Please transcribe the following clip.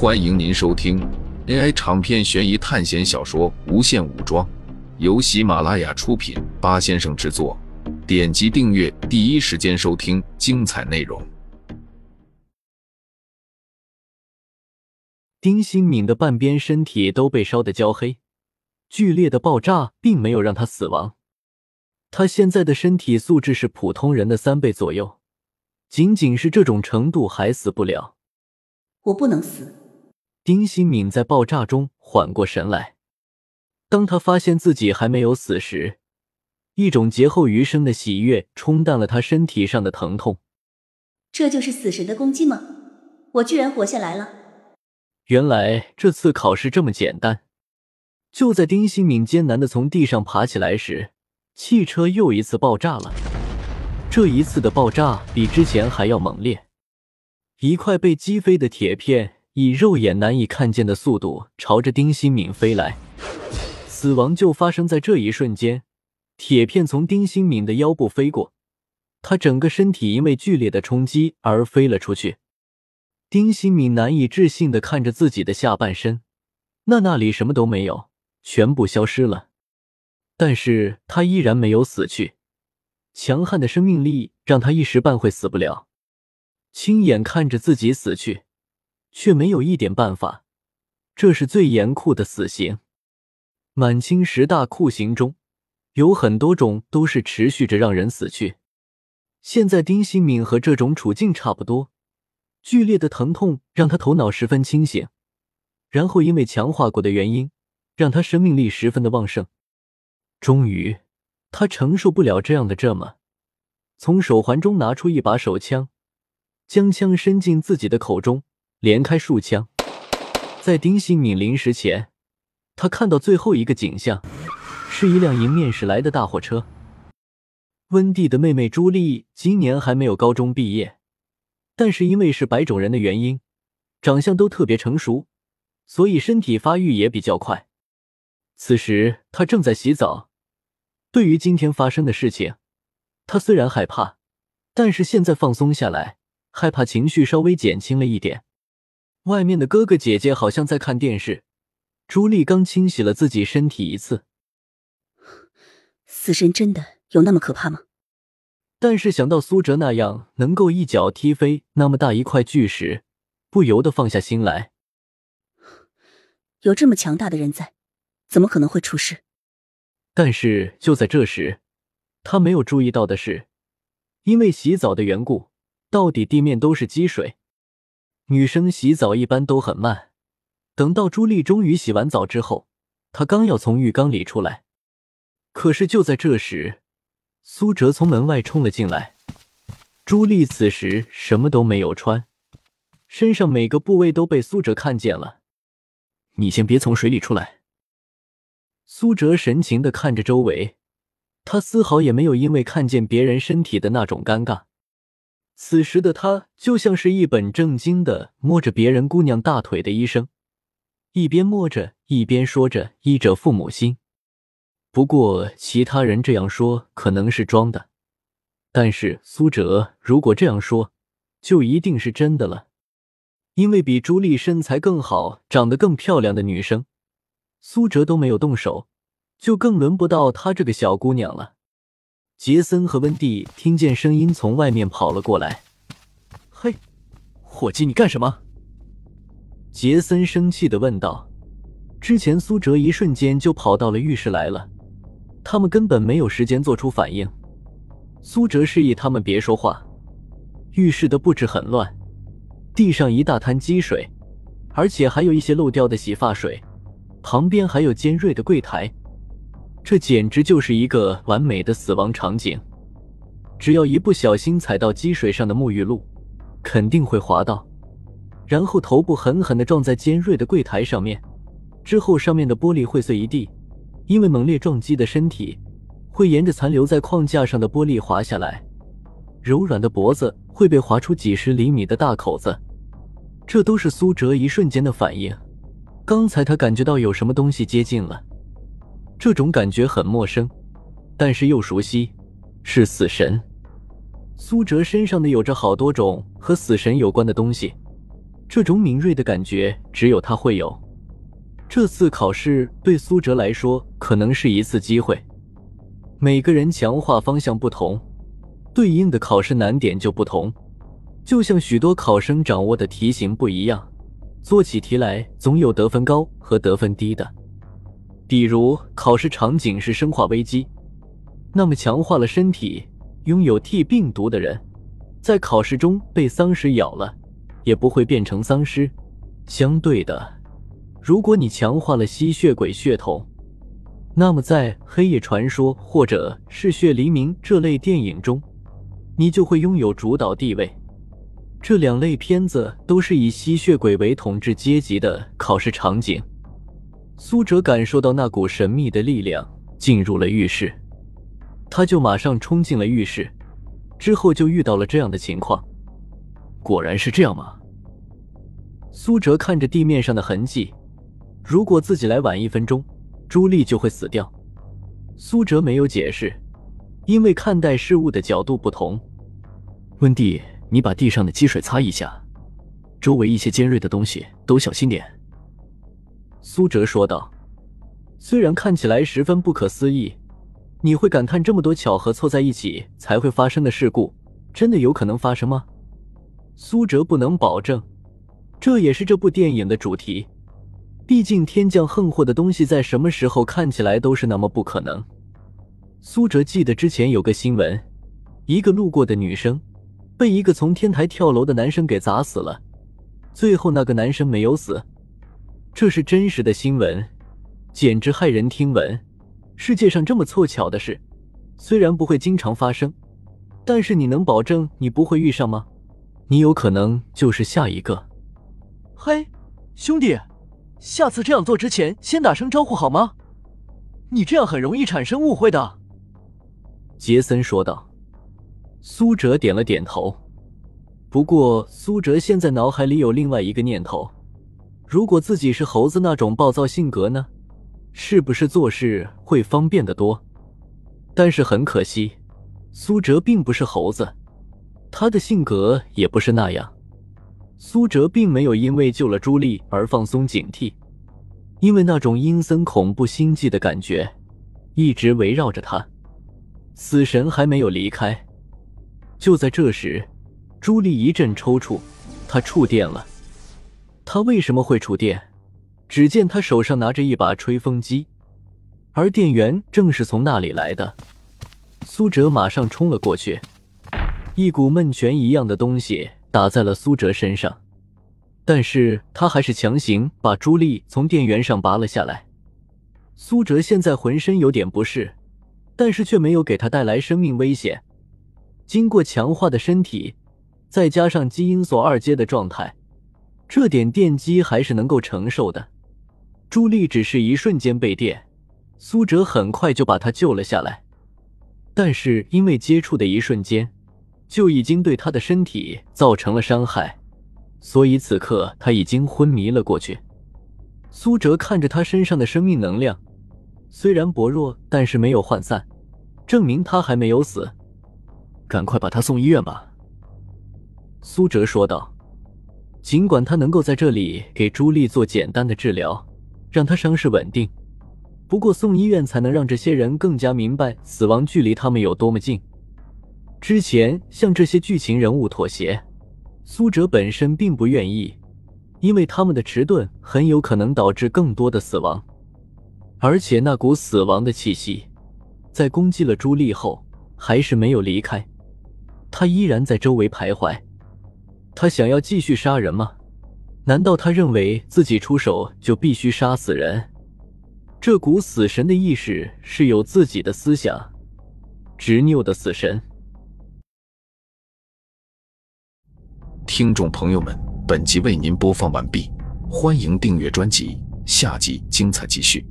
欢迎您收听 AI 长篇悬疑探险小说《无限武装》，由喜马拉雅出品，八先生制作。点击订阅，第一时间收听精彩内容。丁新敏的半边身体都被烧得焦黑，剧烈的爆炸并没有让他死亡。他现在的身体素质是普通人的三倍左右，仅仅是这种程度还死不了。我不能死。丁新敏在爆炸中缓过神来，当他发现自己还没有死时，一种劫后余生的喜悦冲淡了他身体上的疼痛。这就是死神的攻击吗？我居然活下来了！原来这次考试这么简单。就在丁新敏艰难的从地上爬起来时，汽车又一次爆炸了。这一次的爆炸比之前还要猛烈，一块被击飞的铁片。以肉眼难以看见的速度朝着丁新敏飞来，死亡就发生在这一瞬间。铁片从丁新敏的腰部飞过，他整个身体因为剧烈的冲击而飞了出去。丁新敏难以置信的看着自己的下半身，那那里什么都没有，全部消失了。但是他依然没有死去，强悍的生命力让他一时半会死不了。亲眼看着自己死去。却没有一点办法，这是最严酷的死刑。满清十大酷刑中，有很多种都是持续着让人死去。现在丁新敏和这种处境差不多，剧烈的疼痛让他头脑十分清醒，然后因为强化过的原因，让他生命力十分的旺盛。终于，他承受不了这样的折磨，从手环中拿出一把手枪，将枪伸进自己的口中。连开数枪，在丁新敏临死前，他看到最后一个景象，是一辆迎面驶来的大货车。温蒂的妹妹朱莉今年还没有高中毕业，但是因为是白种人的原因，长相都特别成熟，所以身体发育也比较快。此时她正在洗澡。对于今天发生的事情，她虽然害怕，但是现在放松下来，害怕情绪稍微减轻了一点。外面的哥哥姐姐好像在看电视。朱莉刚清洗了自己身体一次。死神真的有那么可怕吗？但是想到苏哲那样能够一脚踢飞那么大一块巨石，不由得放下心来。有这么强大的人在，怎么可能会出事？但是就在这时，他没有注意到的是，因为洗澡的缘故，到底地面都是积水。女生洗澡一般都很慢，等到朱莉终于洗完澡之后，她刚要从浴缸里出来，可是就在这时，苏哲从门外冲了进来。朱莉此时什么都没有穿，身上每个部位都被苏哲看见了。你先别从水里出来。苏哲神情的看着周围，他丝毫也没有因为看见别人身体的那种尴尬。此时的他就像是一本正经的摸着别人姑娘大腿的医生，一边摸着一边说着“医者父母心”。不过其他人这样说可能是装的，但是苏哲如果这样说，就一定是真的了。因为比朱莉身材更好、长得更漂亮的女生，苏哲都没有动手，就更轮不到她这个小姑娘了。杰森和温蒂听见声音从外面跑了过来。“嘿，伙计，你干什么？”杰森生气的问道。之前苏哲一瞬间就跑到了浴室来了，他们根本没有时间做出反应。苏哲示意他们别说话。浴室的布置很乱，地上一大滩积水，而且还有一些漏掉的洗发水，旁边还有尖锐的柜台。这简直就是一个完美的死亡场景！只要一不小心踩到积水上的沐浴露，肯定会滑倒，然后头部狠狠地撞在尖锐的柜台上面，之后上面的玻璃会碎一地。因为猛烈撞击的身体会沿着残留在框架上的玻璃滑下来，柔软的脖子会被划出几十厘米的大口子。这都是苏哲一瞬间的反应。刚才他感觉到有什么东西接近了。这种感觉很陌生，但是又熟悉，是死神。苏哲身上的有着好多种和死神有关的东西，这种敏锐的感觉只有他会有。这次考试对苏哲来说可能是一次机会。每个人强化方向不同，对应的考试难点就不同。就像许多考生掌握的题型不一样，做起题来总有得分高和得分低的。比如考试场景是生化危机，那么强化了身体拥有 T 病毒的人，在考试中被丧尸咬了，也不会变成丧尸。相对的。如果你强化了吸血鬼血统，那么在《黑夜传说》或者嗜《血黎明》这类电影中，你就会拥有主导地位。这两类片子都是以吸血鬼为统治阶级的考试场景。苏哲感受到那股神秘的力量，进入了浴室，他就马上冲进了浴室，之后就遇到了这样的情况。果然是这样吗？苏哲看着地面上的痕迹。如果自己来晚一分钟，朱莉就会死掉。苏哲没有解释，因为看待事物的角度不同。温蒂，你把地上的积水擦一下，周围一些尖锐的东西都小心点。苏哲说道。虽然看起来十分不可思议，你会感叹这么多巧合凑在一起才会发生的事故，真的有可能发生吗？苏哲不能保证，这也是这部电影的主题。毕竟天降横祸的东西，在什么时候看起来都是那么不可能。苏哲记得之前有个新闻，一个路过的女生被一个从天台跳楼的男生给砸死了，最后那个男生没有死。这是真实的新闻，简直骇人听闻。世界上这么凑巧的事，虽然不会经常发生，但是你能保证你不会遇上吗？你有可能就是下一个。嘿，兄弟。下次这样做之前，先打声招呼好吗？你这样很容易产生误会的。”杰森说道。苏哲点了点头。不过，苏哲现在脑海里有另外一个念头：如果自己是猴子那种暴躁性格呢？是不是做事会方便的多？但是很可惜，苏哲并不是猴子，他的性格也不是那样。苏哲并没有因为救了朱莉而放松警惕，因为那种阴森恐怖心悸的感觉一直围绕着他。死神还没有离开，就在这时，朱莉一阵抽搐，她触电了。他为什么会触电？只见他手上拿着一把吹风机，而电源正是从那里来的。苏哲马上冲了过去，一股闷泉一样的东西。打在了苏哲身上，但是他还是强行把朱莉从电源上拔了下来。苏哲现在浑身有点不适，但是却没有给他带来生命危险。经过强化的身体，再加上基因锁二阶的状态，这点电击还是能够承受的。朱莉只是一瞬间被电，苏哲很快就把她救了下来，但是因为接触的一瞬间。就已经对她的身体造成了伤害，所以此刻他已经昏迷了过去。苏哲看着他身上的生命能量，虽然薄弱，但是没有涣散，证明他还没有死。赶快把他送医院吧，苏哲说道。尽管他能够在这里给朱莉做简单的治疗，让她伤势稳定，不过送医院才能让这些人更加明白死亡距离他们有多么近。之前向这些剧情人物妥协，苏哲本身并不愿意，因为他们的迟钝很有可能导致更多的死亡，而且那股死亡的气息，在攻击了朱莉后还是没有离开，他依然在周围徘徊。他想要继续杀人吗？难道他认为自己出手就必须杀死人？这股死神的意识是有自己的思想，执拗的死神。听众朋友们，本集为您播放完毕，欢迎订阅专辑，下集精彩继续。